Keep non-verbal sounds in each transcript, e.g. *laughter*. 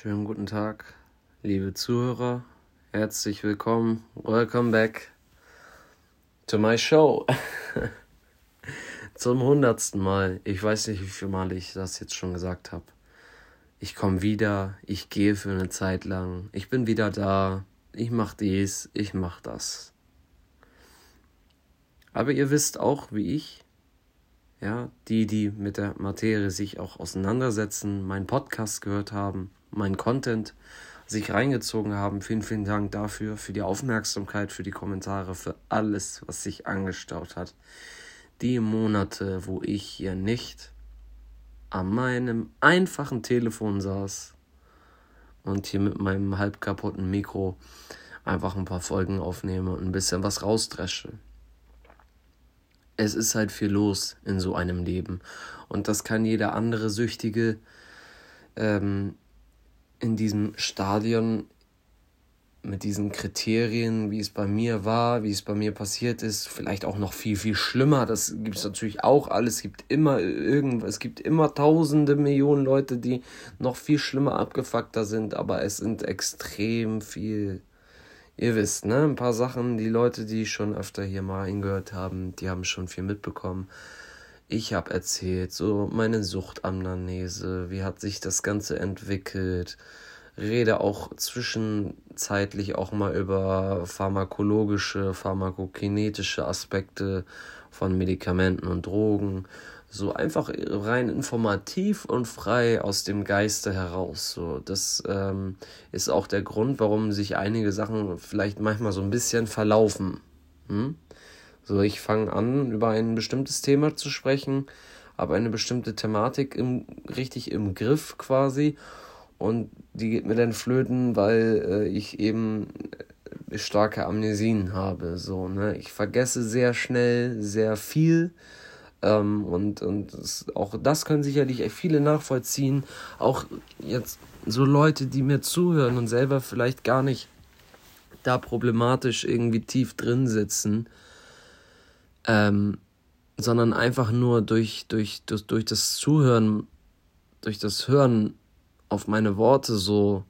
Schönen guten Tag, liebe Zuhörer. Herzlich willkommen. Welcome back to my show. *laughs* Zum hundertsten Mal. Ich weiß nicht, wie viel Mal ich das jetzt schon gesagt habe. Ich komme wieder. Ich gehe für eine Zeit lang. Ich bin wieder da. Ich mach dies. Ich mach das. Aber ihr wisst auch, wie ich, ja, die, die mit der Materie sich auch auseinandersetzen, meinen Podcast gehört haben, meinen Content sich reingezogen haben. Vielen, vielen Dank dafür, für die Aufmerksamkeit, für die Kommentare, für alles, was sich angestaut hat. Die Monate, wo ich hier nicht an meinem einfachen Telefon saß und hier mit meinem halb kaputten Mikro einfach ein paar Folgen aufnehme und ein bisschen was rausdresche es ist halt viel los in so einem Leben. Und das kann jeder andere Süchtige ähm, in diesem Stadion mit diesen Kriterien, wie es bei mir war, wie es bei mir passiert ist, vielleicht auch noch viel, viel schlimmer. Das gibt es natürlich auch alles. Es gibt immer irgendwas, es gibt immer tausende Millionen Leute, die noch viel schlimmer abgefuckter sind, aber es sind extrem viel ihr wisst, ne, ein paar Sachen, die Leute, die schon öfter hier mal hingehört haben, die haben schon viel mitbekommen. Ich habe erzählt, so meine Suchtamnamnese, wie hat sich das Ganze entwickelt. Rede auch zwischenzeitlich auch mal über pharmakologische, pharmakokinetische Aspekte von Medikamenten und Drogen so einfach rein informativ und frei aus dem Geiste heraus. So, das ähm, ist auch der Grund, warum sich einige Sachen vielleicht manchmal so ein bisschen verlaufen. Hm? So, ich fange an, über ein bestimmtes Thema zu sprechen, habe eine bestimmte Thematik im, richtig im Griff quasi und die geht mir dann flöten, weil äh, ich eben starke Amnesien habe. So, ne? Ich vergesse sehr schnell sehr viel ähm, und und das, auch das können sicherlich viele nachvollziehen. Auch jetzt so Leute, die mir zuhören und selber vielleicht gar nicht da problematisch irgendwie tief drin sitzen, ähm, sondern einfach nur durch, durch, durch, durch das Zuhören, durch das Hören auf meine Worte so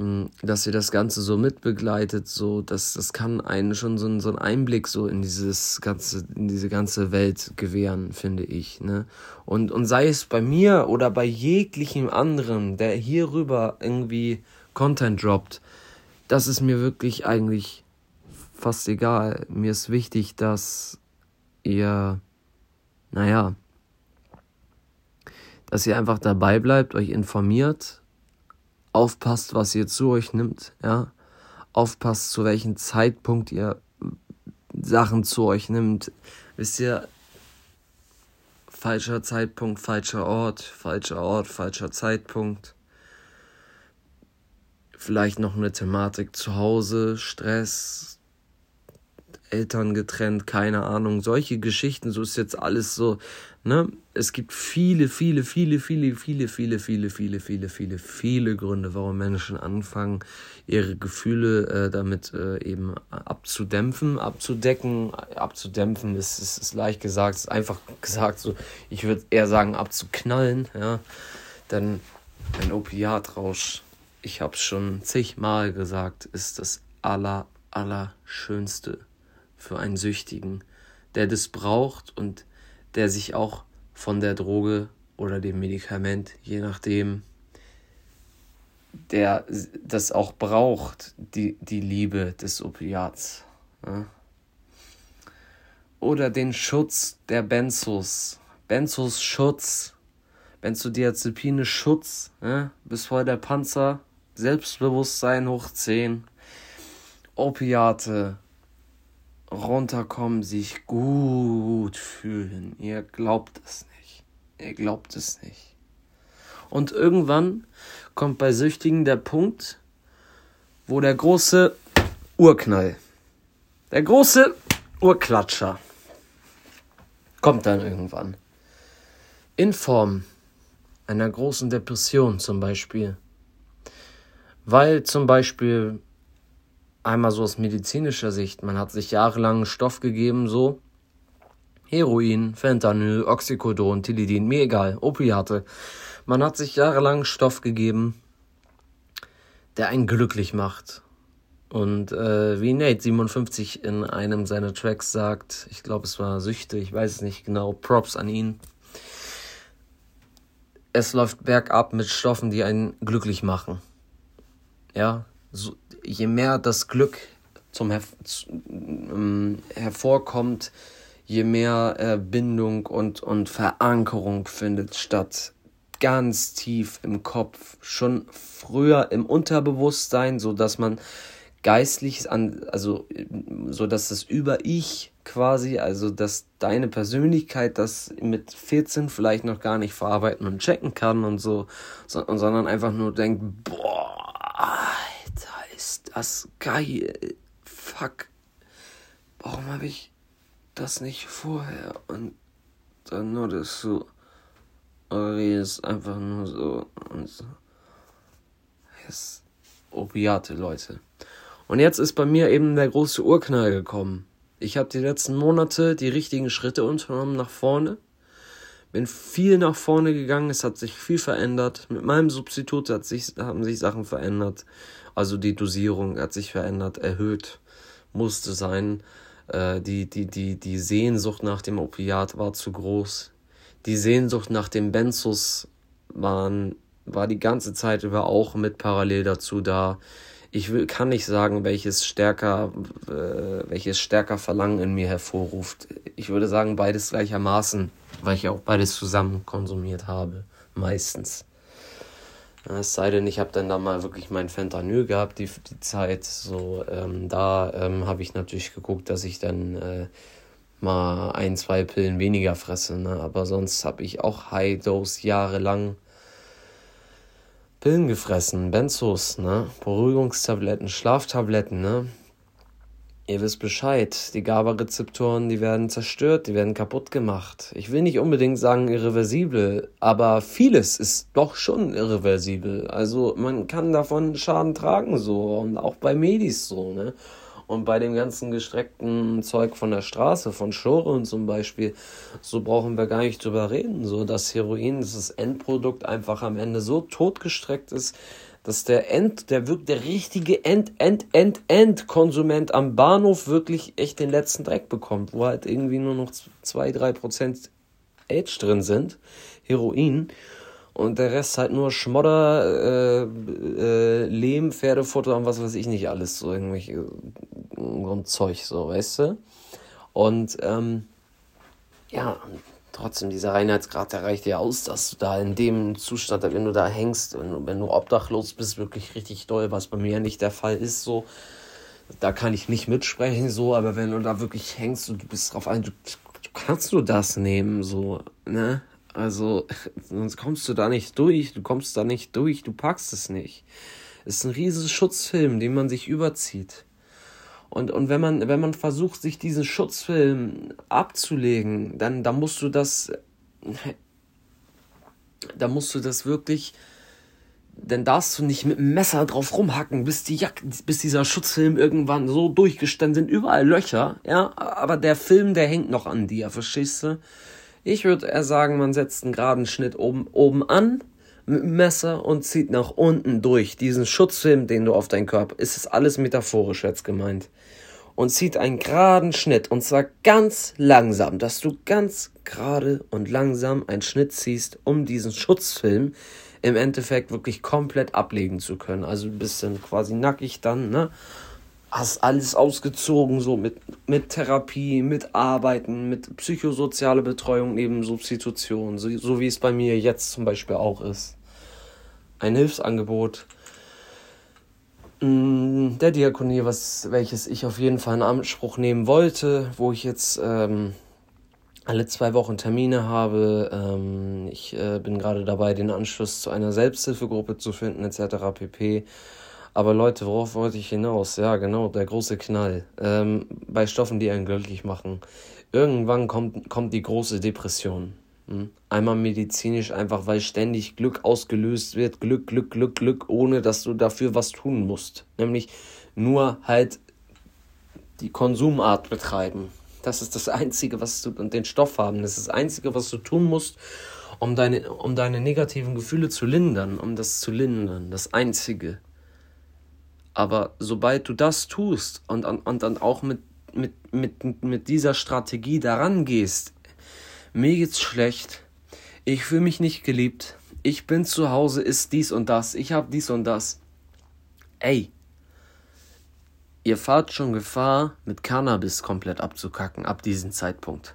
hm, dass ihr das Ganze so mitbegleitet, so, dass das kann einen schon so, so einen Einblick so in dieses ganze, in diese ganze Welt gewähren, finde ich, ne? Und, und sei es bei mir oder bei jeglichem anderen, der hierüber irgendwie Content droppt, das ist mir wirklich eigentlich fast egal. Mir ist wichtig, dass ihr, naja, dass ihr einfach dabei bleibt, euch informiert, aufpasst, was ihr zu euch nimmt, ja. Aufpasst, zu welchem Zeitpunkt ihr Sachen zu euch nimmt. Wisst ihr, falscher Zeitpunkt, falscher Ort, falscher Ort, falscher Zeitpunkt. Vielleicht noch eine Thematik zu Hause, Stress, Eltern getrennt, keine Ahnung, solche Geschichten, so ist jetzt alles so, ne? Es gibt viele, viele, viele, viele, viele, viele, viele, viele, viele, viele, viele Gründe, warum Menschen anfangen, ihre Gefühle äh, damit äh, eben abzudämpfen, abzudecken. Abzudämpfen ist, ist, ist leicht gesagt, ist einfach gesagt, so, ich würde eher sagen, abzuknallen, ja. Denn ein Opiatrausch, ich habe es schon zigmal gesagt, ist das aller, allerschönste für einen Süchtigen, der das braucht und der sich auch von der Droge oder dem Medikament, je nachdem, der das auch braucht, die, die Liebe des Opiats. Ja? Oder den Schutz der Benzos. Benzos Schutz. Benzodiazepine Schutz. Ja? Bis vor der Panzer. Selbstbewusstsein hoch 10. Opiate runterkommen, sich gut fühlen. Ihr glaubt es nicht. Ihr glaubt es nicht. Und irgendwann kommt bei Süchtigen der Punkt, wo der große Urknall, der große Urklatscher kommt dann irgendwann. In Form einer großen Depression zum Beispiel. Weil zum Beispiel einmal so aus medizinischer Sicht, man hat sich jahrelang Stoff gegeben, so Heroin, Fentanyl, Oxycodon, Tilidin, mir egal, Opiate. Man hat sich jahrelang Stoff gegeben, der einen glücklich macht. Und äh, wie Nate 57 in einem seiner Tracks sagt, ich glaube es war Süchte, ich weiß es nicht genau, Props an ihn. Es läuft bergab mit Stoffen, die einen glücklich machen. Ja, so, je mehr das Glück zum Her ähm, hervorkommt, je mehr äh, Bindung und, und Verankerung findet statt. Ganz tief im Kopf, schon früher im Unterbewusstsein, so dass man geistlich an, also so dass das über ich quasi, also dass deine Persönlichkeit das mit 14 vielleicht noch gar nicht verarbeiten und checken kann und so, sondern einfach nur denkt, boah, ist das geil fuck, warum habe ich das nicht vorher? Und dann nur das so, Ori ist einfach nur so und so. Yes. Opiate, Leute. Und jetzt ist bei mir eben der große Urknall gekommen. Ich habe die letzten Monate die richtigen Schritte unternommen nach vorne. Bin viel nach vorne gegangen, es hat sich viel verändert. Mit meinem Substitut hat sich, haben sich Sachen verändert. Also die Dosierung hat sich verändert, erhöht musste sein. Äh, die, die, die, die Sehnsucht nach dem Opiat war zu groß. Die Sehnsucht nach dem Benzos waren, war die ganze Zeit über auch mit parallel dazu da. Ich will, kann nicht sagen, welches stärker, äh, welches stärker Verlangen in mir hervorruft. Ich würde sagen, beides gleichermaßen, weil ich auch beides zusammen konsumiert habe. Meistens. Es sei denn, ich habe dann da mal wirklich mein Fentanyl gehabt, die, die Zeit. So, ähm, da ähm, habe ich natürlich geguckt, dass ich dann äh, mal ein, zwei Pillen weniger fresse. Ne? Aber sonst habe ich auch High-Dose jahrelang Pillen gefressen, Benzos, ne? Beruhigungstabletten, Schlaftabletten, ne? Ihr wisst Bescheid, die GABA-Rezeptoren, die werden zerstört, die werden kaputt gemacht. Ich will nicht unbedingt sagen irreversibel, aber vieles ist doch schon irreversibel. Also man kann davon Schaden tragen so und auch bei Medis so, ne? Und bei dem ganzen gestreckten Zeug von der Straße, von Schoren zum Beispiel, so brauchen wir gar nicht drüber reden. So, dass Heroin, das Endprodukt einfach am Ende so totgestreckt ist, dass der End, der wirklich der richtige End, End, End, End-Konsument am Bahnhof wirklich echt den letzten Dreck bekommt, wo halt irgendwie nur noch 2-3% Age drin sind, Heroin, und der Rest halt nur Schmodder, äh, äh, Lehm, Pferdefutter und was weiß ich nicht alles, so irgendwelche so ein Zeug, so, weißt du? Und ähm, ja, trotzdem, dieser Reinheitsgrad, der reicht ja aus, dass du da in dem Zustand, wenn du da hängst, wenn du, wenn du obdachlos bist, wirklich richtig doll, was bei mir ja nicht der Fall ist, so, da kann ich nicht mitsprechen, so, aber wenn du da wirklich hängst und du bist drauf ein, du, du kannst du das nehmen, so, ne? Also, *laughs* sonst kommst du da nicht durch, du kommst da nicht durch, du packst es nicht. Es ist ein riesiger Schutzfilm, den man sich überzieht. Und, und wenn man, wenn man versucht, sich diesen Schutzfilm abzulegen, dann, dann musst du das, da musst du das wirklich, dann darfst du nicht mit dem Messer drauf rumhacken, bis die Jack bis dieser Schutzfilm irgendwann so durchgestanden sind, überall Löcher, ja, aber der Film, der hängt noch an dir, verstehst du? Ich würde eher sagen, man setzt einen geraden Schnitt oben, oben an, mit dem Messer und zieht nach unten durch. Diesen Schutzfilm, den du auf deinen Körper, ist es alles metaphorisch jetzt gemeint. Und zieht einen geraden Schnitt und zwar ganz langsam, dass du ganz gerade und langsam einen Schnitt ziehst, um diesen Schutzfilm im Endeffekt wirklich komplett ablegen zu können. Also ein bisschen quasi nackig dann, ne? Hast alles ausgezogen, so mit, mit Therapie, mit Arbeiten, mit psychosoziale Betreuung neben Substitution, so, so wie es bei mir jetzt zum Beispiel auch ist ein Hilfsangebot mm, der Diakonie, was, welches ich auf jeden Fall in Anspruch nehmen wollte, wo ich jetzt ähm, alle zwei Wochen Termine habe. Ähm, ich äh, bin gerade dabei, den Anschluss zu einer Selbsthilfegruppe zu finden, etc. pp. Aber Leute, worauf wollte ich hinaus? Ja, genau, der große Knall. Ähm, bei Stoffen, die einen glücklich machen. Irgendwann kommt, kommt die große Depression. Hm? Einmal medizinisch, einfach weil ständig Glück ausgelöst wird. Glück, Glück, Glück, Glück, ohne dass du dafür was tun musst. Nämlich nur halt die Konsumart betreiben. Das ist das Einzige, was du, und den Stoff haben, das ist das Einzige, was du tun musst, um deine, um deine negativen Gefühle zu lindern, um das zu lindern, das Einzige. Aber sobald du das tust und, und, und dann auch mit, mit, mit, mit dieser Strategie daran gehst, mir geht's schlecht, ich fühle mich nicht geliebt, ich bin zu Hause, ist dies und das, ich habe dies und das. Ey, ihr fahrt schon Gefahr, mit Cannabis komplett abzukacken ab diesem Zeitpunkt.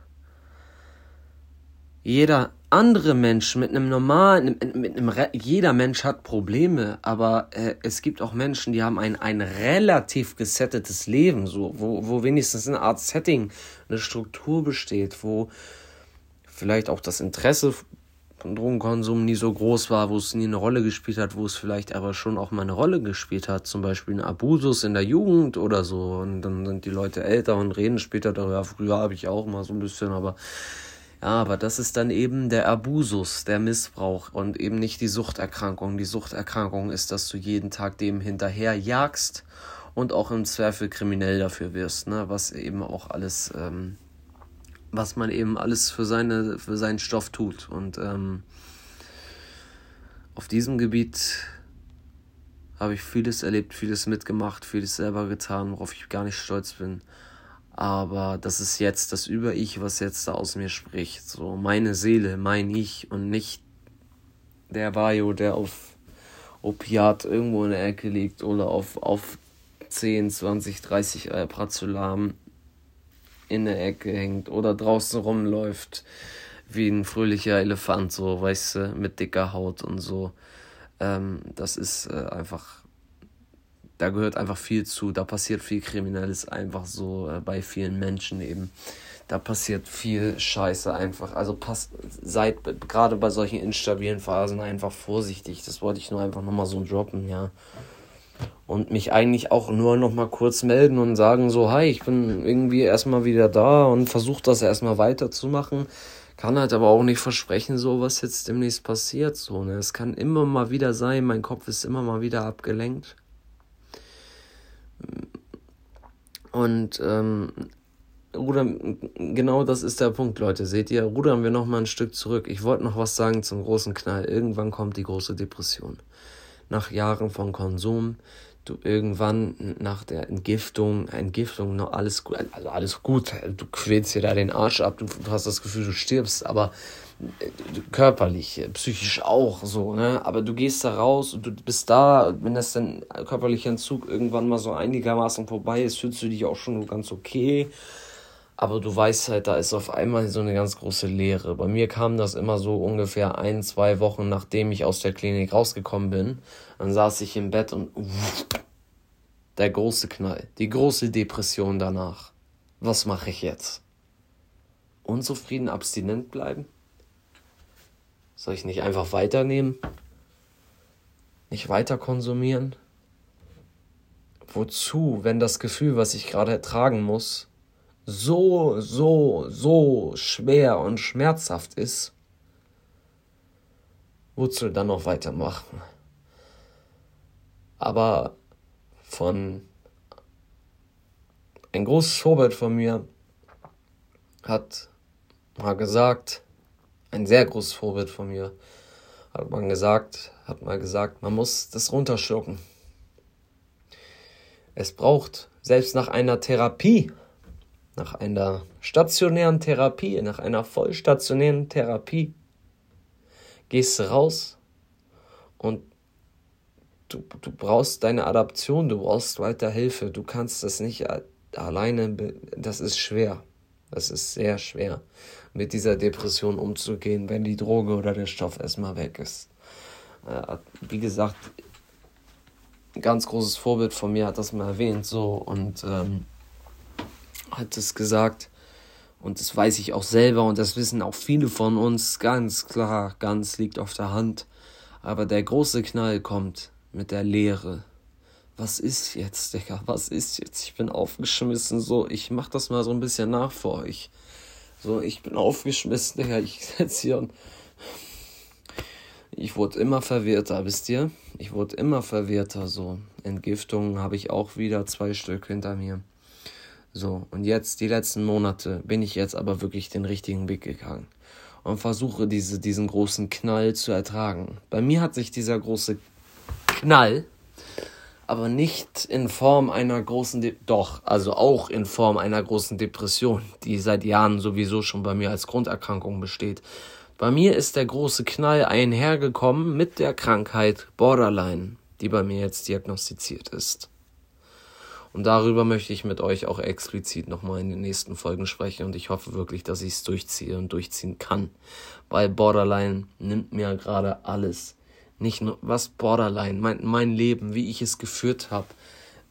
Jeder andere Mensch mit einem normalen, mit einem, jeder Mensch hat Probleme, aber äh, es gibt auch Menschen, die haben ein, ein relativ gesettetes Leben, so, wo, wo wenigstens eine Art Setting, eine Struktur besteht, wo vielleicht auch das Interesse von Drogenkonsum nie so groß war, wo es nie eine Rolle gespielt hat, wo es vielleicht aber schon auch mal eine Rolle gespielt hat, zum Beispiel ein Abusus in der Jugend oder so. Und dann sind die Leute älter und reden später darüber. Früher habe ich auch mal so ein bisschen, aber aber das ist dann eben der Abusus, der Missbrauch und eben nicht die Suchterkrankung. Die Suchterkrankung ist, dass du jeden Tag dem hinterher jagst und auch im Zweifel kriminell dafür wirst, ne? was eben auch alles ähm, was man eben alles für, seine, für seinen Stoff tut. Und ähm, auf diesem Gebiet habe ich vieles erlebt, vieles mitgemacht, vieles selber getan, worauf ich gar nicht stolz bin. Aber das ist jetzt das Über-Ich, was jetzt da aus mir spricht. So meine Seele, mein Ich und nicht der Bayo, der auf Opiat irgendwo in der Ecke liegt oder auf, auf 10, 20, 30 äh, Prazolam in der Ecke hängt oder draußen rumläuft wie ein fröhlicher Elefant, so, weißt du, mit dicker Haut und so. Ähm, das ist äh, einfach, da gehört einfach viel zu, da passiert viel Kriminelles einfach so äh, bei vielen Menschen eben. Da passiert viel Scheiße einfach. Also passt, seid gerade bei solchen instabilen Phasen einfach vorsichtig. Das wollte ich nur einfach nochmal so droppen, ja und mich eigentlich auch nur noch mal kurz melden und sagen so, hi, ich bin irgendwie erstmal wieder da und versuche das erstmal weiterzumachen. Kann halt aber auch nicht versprechen, so was jetzt demnächst passiert. So, ne? Es kann immer mal wieder sein, mein Kopf ist immer mal wieder abgelenkt. Und ähm, rudern, genau das ist der Punkt, Leute. Seht ihr, rudern wir noch mal ein Stück zurück. Ich wollte noch was sagen zum großen Knall. Irgendwann kommt die große Depression nach Jahren von Konsum, du irgendwann nach der Entgiftung, Entgiftung noch alles gut, also alles gut, du quälst dir da den Arsch ab, du, hast das Gefühl, du stirbst, aber äh, körperlich, psychisch auch so, ne? Aber du gehst da raus und du bist da, wenn das dann körperlicher Entzug irgendwann mal so einigermaßen vorbei ist, fühlst du dich auch schon ganz okay. Aber du weißt halt, da ist auf einmal so eine ganz große Leere. Bei mir kam das immer so ungefähr ein, zwei Wochen, nachdem ich aus der Klinik rausgekommen bin. Dann saß ich im Bett und uff, der große Knall, die große Depression danach. Was mache ich jetzt? Unzufrieden, abstinent bleiben? Soll ich nicht einfach weiternehmen? Nicht weiter konsumieren? Wozu, wenn das Gefühl, was ich gerade ertragen muss, so, so, so schwer und schmerzhaft ist, wozu dann noch weitermachen? Aber von ein großes Vorbild von mir hat mal gesagt, ein sehr großes Vorbild von mir, hat man gesagt, hat mal gesagt, man muss das runterschlucken. Es braucht, selbst nach einer Therapie, nach einer stationären Therapie, nach einer vollstationären Therapie, gehst du raus und du, du brauchst deine Adaption, du brauchst weiter Hilfe, du kannst das nicht alleine, das ist schwer. Das ist sehr schwer, mit dieser Depression umzugehen, wenn die Droge oder der Stoff erstmal weg ist. Äh, wie gesagt, ein ganz großes Vorbild von mir hat das mal erwähnt, so und ähm, hat es gesagt. Und das weiß ich auch selber und das wissen auch viele von uns. Ganz klar, ganz liegt auf der Hand. Aber der große Knall kommt mit der Lehre. Was ist jetzt, Digga? Was ist jetzt? Ich bin aufgeschmissen. So, ich mach das mal so ein bisschen nach für euch. So, ich bin aufgeschmissen, Digga. Ich sitze hier und. Ich wurde immer verwirrter, wisst ihr? Ich wurde immer verwirrter. So, Entgiftungen habe ich auch wieder zwei Stück hinter mir. So, und jetzt, die letzten Monate, bin ich jetzt aber wirklich den richtigen Weg gegangen. und versuche diese, diesen großen Knall zu ertragen. Bei mir hat sich dieser große Knall aber nicht in Form einer großen, De doch, also auch in Form einer großen Depression, die seit Jahren sowieso schon bei mir als Grunderkrankung besteht. Bei mir ist der große Knall einhergekommen mit der Krankheit Borderline, die bei mir jetzt diagnostiziert ist. Und darüber möchte ich mit euch auch explizit nochmal in den nächsten Folgen sprechen und ich hoffe wirklich, dass ich es durchziehe und durchziehen kann, weil Borderline nimmt mir gerade alles nicht nur was Borderline, mein, mein Leben, wie ich es geführt habe,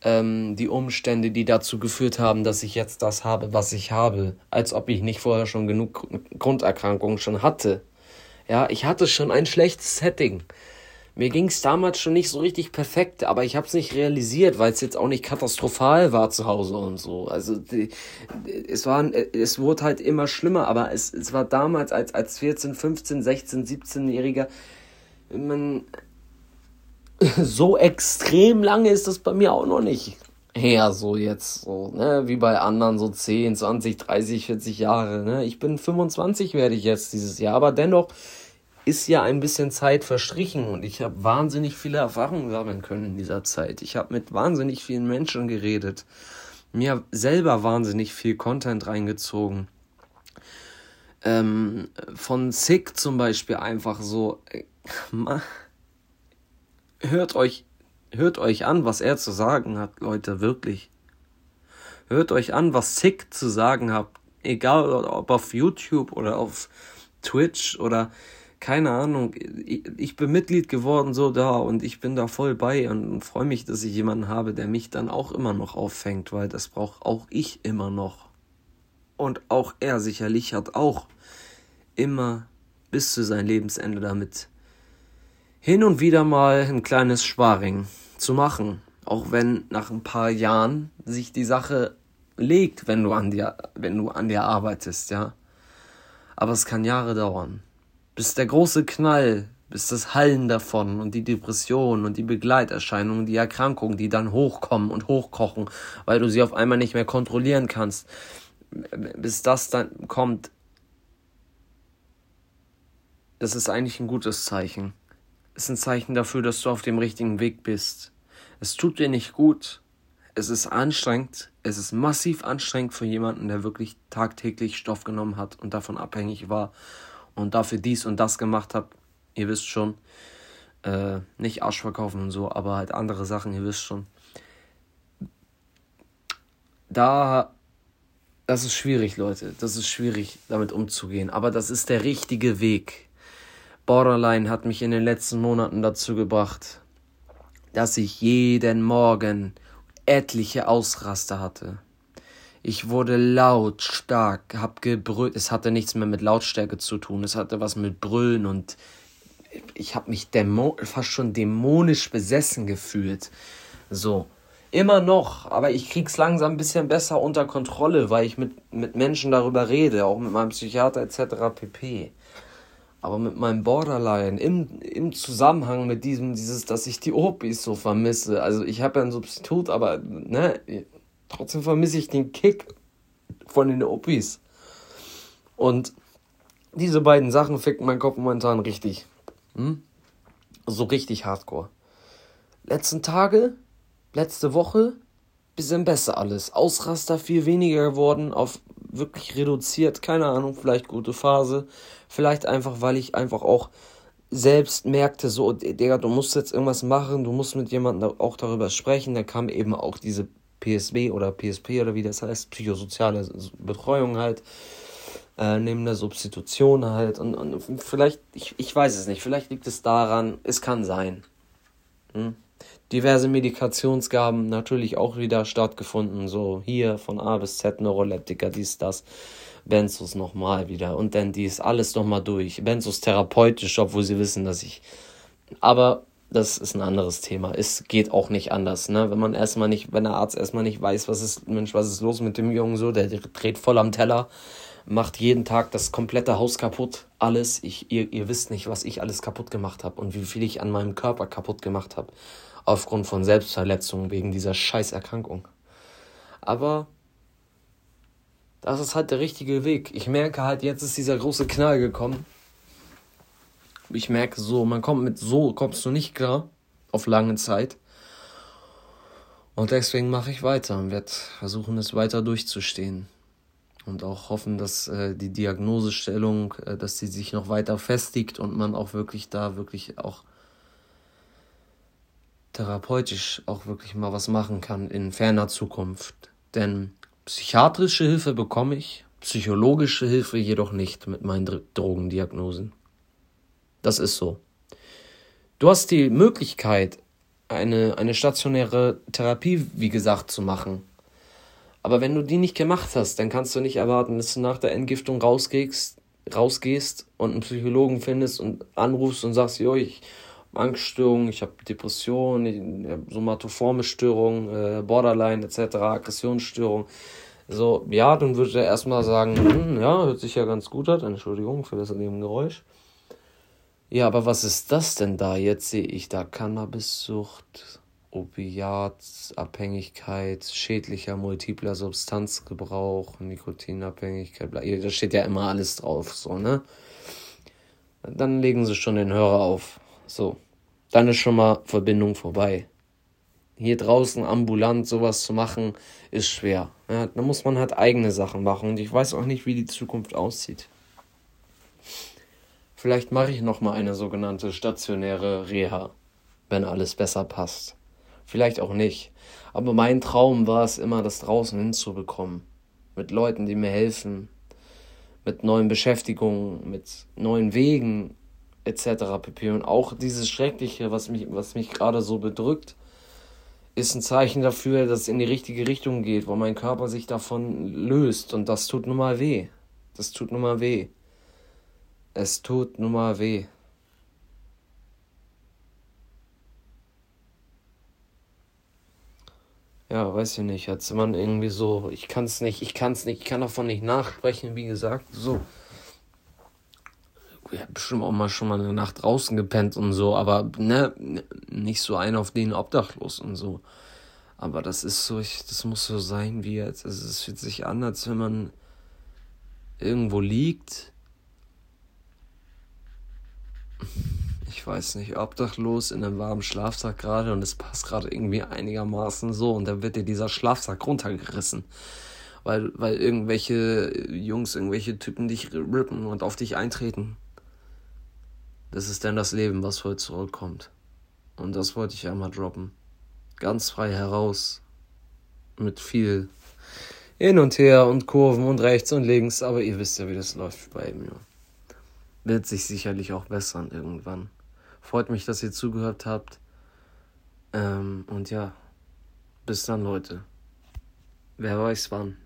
ähm, die Umstände, die dazu geführt haben, dass ich jetzt das habe, was ich habe, als ob ich nicht vorher schon genug Grunderkrankungen schon hatte. Ja, ich hatte schon ein schlechtes Setting. Mir ging es damals schon nicht so richtig perfekt, aber ich habe es nicht realisiert, weil es jetzt auch nicht katastrophal war zu Hause und so. Also die, es war, es wurde halt immer schlimmer, aber es, es war damals als als 14, 15, 16, 17-Jähriger man, so extrem lange ist das bei mir auch noch nicht her, so jetzt, so, ne, wie bei anderen, so 10, 20, 30, 40 Jahre, ne. Ich bin 25 werde ich jetzt dieses Jahr, aber dennoch ist ja ein bisschen Zeit verstrichen und ich habe wahnsinnig viele Erfahrungen sammeln können in dieser Zeit. Ich habe mit wahnsinnig vielen Menschen geredet, mir selber wahnsinnig viel Content reingezogen. Ähm, von Sick zum Beispiel einfach so, äh, hört euch, hört euch an, was er zu sagen hat, Leute, wirklich. Hört euch an, was Sick zu sagen hat, egal ob auf YouTube oder auf Twitch oder keine Ahnung. Ich, bin Mitglied geworden so da und ich bin da voll bei und freue mich, dass ich jemanden habe, der mich dann auch immer noch auffängt, weil das braucht auch ich immer noch. Und auch er sicherlich hat auch immer bis zu seinem Lebensende damit hin und wieder mal ein kleines Sparring zu machen. Auch wenn nach ein paar Jahren sich die Sache legt, wenn du an dir, wenn du an dir arbeitest, ja. Aber es kann Jahre dauern. Bis der große Knall, bis das Hallen davon und die Depression und die Begleiterscheinungen, die Erkrankungen, die dann hochkommen und hochkochen, weil du sie auf einmal nicht mehr kontrollieren kannst. Bis das dann kommt, das ist eigentlich ein gutes Zeichen ist ein Zeichen dafür, dass du auf dem richtigen Weg bist. Es tut dir nicht gut. Es ist anstrengend. Es ist massiv anstrengend für jemanden, der wirklich tagtäglich Stoff genommen hat und davon abhängig war und dafür dies und das gemacht hat. Ihr wisst schon. Äh, nicht Arsch verkaufen und so, aber halt andere Sachen, ihr wisst schon. Da, das ist schwierig, Leute. Das ist schwierig, damit umzugehen. Aber das ist der richtige Weg. Borderline hat mich in den letzten Monaten dazu gebracht, dass ich jeden Morgen etliche Ausraster hatte. Ich wurde laut, stark, hab gebrüllt. Es hatte nichts mehr mit Lautstärke zu tun. Es hatte was mit Brüllen und ich habe mich fast schon dämonisch besessen gefühlt. So. Immer noch, aber ich krieg's langsam ein bisschen besser unter Kontrolle, weil ich mit, mit Menschen darüber rede, auch mit meinem Psychiater etc. pp. Aber mit meinem Borderline, im, im Zusammenhang mit diesem, dieses, dass ich die Opis so vermisse. Also ich habe ja ein Substitut, aber ne, trotzdem vermisse ich den Kick von den Opis. Und diese beiden Sachen ficken meinen Kopf momentan richtig. Hm? So richtig hardcore. Letzten Tage, letzte Woche, bisschen besser alles. Ausraster viel weniger geworden, auf wirklich reduziert, keine Ahnung, vielleicht gute Phase, vielleicht einfach, weil ich einfach auch selbst merkte, so, Digga, du musst jetzt irgendwas machen, du musst mit jemandem auch darüber sprechen, da kam eben auch diese PSB oder PSP oder wie das heißt, psychosoziale Betreuung halt, äh, neben der Substitution halt und, und vielleicht, ich, ich weiß es nicht, vielleicht liegt es daran, es kann sein. Hm? Diverse Medikationsgaben natürlich auch wieder stattgefunden. So hier von A bis Z Neuroleptika, dies, das. Benzos nochmal wieder und dann dies, alles nochmal durch. Benzos therapeutisch, obwohl sie wissen, dass ich. Aber das ist ein anderes Thema. Es geht auch nicht anders, ne? Wenn man erstmal nicht, wenn der Arzt erstmal nicht weiß, was ist, Mensch, was ist los mit dem Jungen so, der dreht voll am Teller, macht jeden Tag das komplette Haus kaputt, alles. Ich, ihr, ihr wisst nicht, was ich alles kaputt gemacht habe und wie viel ich an meinem Körper kaputt gemacht habe aufgrund von Selbstverletzungen wegen dieser Scheißerkrankung. Aber Das ist halt der richtige Weg. Ich merke halt, jetzt ist dieser große Knall gekommen. Ich merke so, man kommt mit so, kommst du nicht klar auf lange Zeit. Und deswegen mache ich weiter und werde versuchen, es weiter durchzustehen. Und auch hoffen, dass äh, die Diagnosestellung, äh, dass sie sich noch weiter festigt und man auch wirklich da wirklich auch therapeutisch auch wirklich mal was machen kann in ferner Zukunft. Denn psychiatrische Hilfe bekomme ich, psychologische Hilfe jedoch nicht mit meinen Drogendiagnosen. Das ist so. Du hast die Möglichkeit, eine, eine stationäre Therapie, wie gesagt, zu machen. Aber wenn du die nicht gemacht hast, dann kannst du nicht erwarten, dass du nach der Entgiftung rausgehst, rausgehst und einen Psychologen findest und anrufst und sagst, jo, ich Angststörungen, ich habe Depressionen, somatoforme Störungen, äh, Borderline etc., Aggressionsstörungen. So, ja, dann würde er erstmal sagen, hm, ja, hört sich ja ganz gut an, Entschuldigung für das Nebengeräusch. Ja, aber was ist das denn da? Jetzt sehe ich da Cannabissucht, Opiatabhängigkeit, schädlicher multipler Substanzgebrauch, Nikotinabhängigkeit, bla. da steht ja immer alles drauf, so, ne? Dann legen sie schon den Hörer auf. So. Dann ist schon mal Verbindung vorbei. Hier draußen ambulant sowas zu machen, ist schwer. Ja, da muss man halt eigene Sachen machen und ich weiß auch nicht, wie die Zukunft aussieht. Vielleicht mache ich noch mal eine sogenannte stationäre Reha, wenn alles besser passt. Vielleicht auch nicht. Aber mein Traum war es immer, das draußen hinzubekommen. Mit Leuten, die mir helfen. Mit neuen Beschäftigungen, mit neuen Wegen, etc. pp. Und auch dieses Schreckliche, was mich, was mich gerade so bedrückt, ist ein Zeichen dafür, dass es in die richtige Richtung geht, wo mein Körper sich davon löst. Und das tut nun mal weh. Das tut nun mal weh. Es tut nun mal weh. Ja, weiß ich nicht. Als man irgendwie so, ich kann es nicht, ich kann es nicht, ich kann davon nicht nachsprechen, wie gesagt, so. Ich habe bestimmt auch mal schon mal eine Nacht draußen gepennt und so, aber ne, nicht so ein auf den Obdachlos und so. Aber das ist so, ich, das muss so sein wie jetzt. Also es fühlt sich an, als wenn man irgendwo liegt ich weiß nicht, obdachlos in einem warmen Schlafsack gerade und es passt gerade irgendwie einigermaßen so und dann wird dir dieser Schlafsack runtergerissen. Weil, weil irgendwelche Jungs, irgendwelche Typen dich rippen und auf dich eintreten. Das ist dann das Leben, was heute zurückkommt. Und das wollte ich einmal droppen. Ganz frei heraus. Mit viel hin und her und Kurven und rechts und links, aber ihr wisst ja, wie das läuft bei mir wird sich sicherlich auch bessern irgendwann. Freut mich, dass ihr zugehört habt. Ähm, und ja, bis dann, Leute. Wer weiß wann.